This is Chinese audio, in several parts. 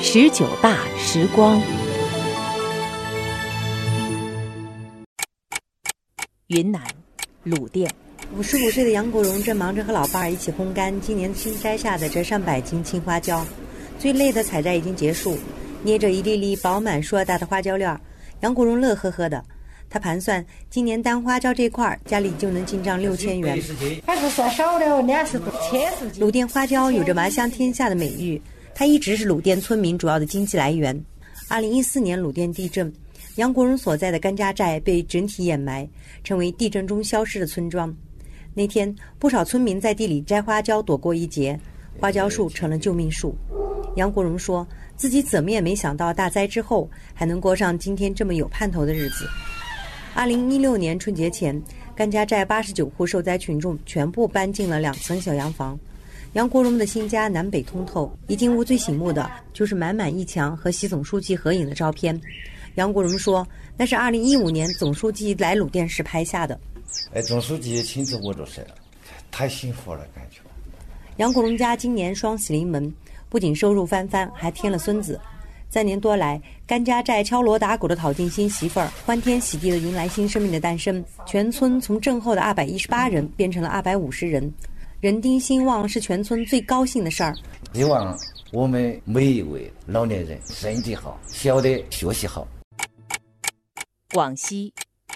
十九大时光，云南鲁甸，五十五岁的杨国荣正忙着和老伴儿一起烘干今年新摘下的这上百斤青花椒。最累的采摘已经结束，捏着一粒粒饱满硕大的花椒粒儿，杨国荣乐呵呵的。他盘算，今年单花椒这块儿家里就能进账六千元。还是算少了，两十多千十鲁甸花椒有着“麻香天下”的美誉，它一直是鲁甸村民主要的经济来源。二零一四年鲁甸地震，杨国荣所在的甘家寨被整体掩埋，成为地震中消失的村庄。那天，不少村民在地里摘花椒躲过一劫，花椒树成了救命树。杨国荣说自己怎么也没想到，大灾之后还能过上今天这么有盼头的日子。二零一六年春节前，甘家寨八十九户受灾群众全部搬进了两层小洋房。杨国荣的新家南北通透，一进屋最醒目的就是满满一墙和习总书记合影的照片。杨国荣说，那是二零一五年总书记来鲁甸时拍下的。哎，总书记亲自握着手，太幸福了，感觉。杨国荣家今年双喜临门，不仅收入翻番，还添了孙子。三年多来，甘家寨敲锣打鼓的讨进新媳妇儿，欢天喜地的迎来新生命的诞生。全村从震后的二百一十八人变成了二百五十人，人丁兴旺是全村最高兴的事儿。希望我们每一位老年人身体好，小的学习好。广西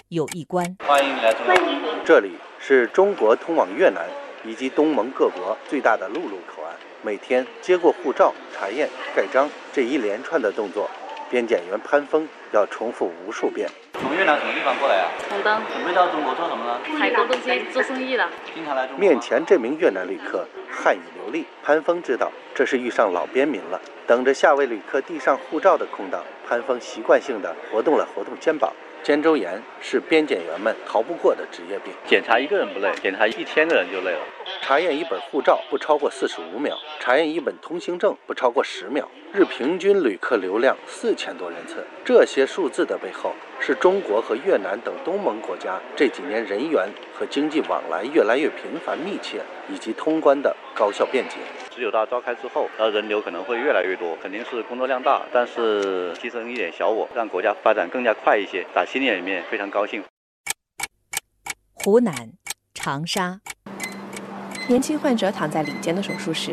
有一关，欢迎来中国。这里是中国通往越南以及东盟各国最大的陆路口岸。每天接过护照、查验、盖章这一连串的动作，边检员潘峰要重复无数遍。从越南什么地方过来啊？充当。准备到中国做什么呢？采购东西，做生意的。经常来中国。面前这名越南旅客汉语流利，潘峰知道这是遇上老边民了。等着下位旅客递上护照的空档，潘峰习惯性的活动了活动肩膀。肩周炎是边检员们逃不过的职业病。检查一个人不累，检查一千个人就累了。查验一本护照不超过四十五秒，查验一本通行证不超过十秒。日平均旅客流量四千多人次。这些数字的背后，是中国和越南等东盟国家这几年人员和经济往来越来越频繁密切，以及通关的高效便捷。十九大召开之后，然后人流可能会越来越多，肯定是工作量大，但是牺牲一点小我，让国家发展更加快一些，打心里面非常高兴。湖南长沙。年轻患者躺在里间的手术室，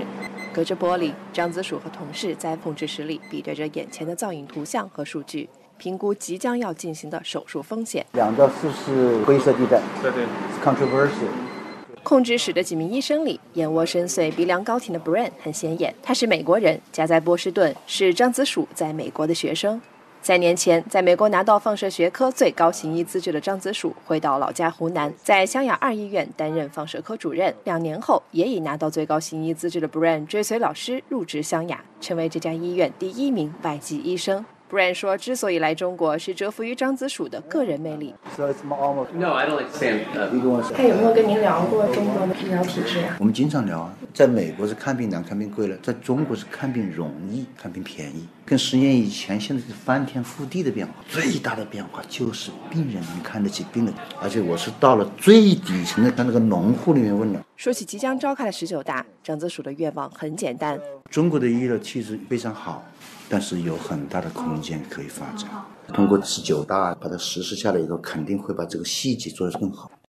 隔着玻璃，张子曙和同事在控制室里比对着眼前的造影图像和数据，评估即将要进行的手术风险。两到四是灰色地带，对对，controversial。控制室的几名医生里，眼窝深邃、鼻梁高挺的 Brian 很显眼，他是美国人，家在波士顿，是张子曙在美国的学生。三年前，在美国拿到放射学科最高行医资质的张子曙回到老家湖南，在湘雅二医院担任放射科主任。两年后，也已拿到最高行医资质的 Brian 追随老师入职湘雅，成为这家医院第一名外籍医生。Brian 说：“之所以来中国，是折服于张子曙的个人魅力。” No, I don't like Sam. 他有没有跟您聊过中国的医疗体制啊？我们经常聊啊，在美国是看病难、看病贵了，在中国是看病容易、看病便宜。跟十年以前，现在是翻天覆地的变化。最大的变化就是病人能看得起病人，而且我是到了最底层的，在那个农户里面问了。说起即将召开的十九大，张子蜀的愿望很简单：中国的医疗体制非常好。但是有很大的空间可以发展。通过十九大把它实施下来以后，肯定会把这个细节做得更好。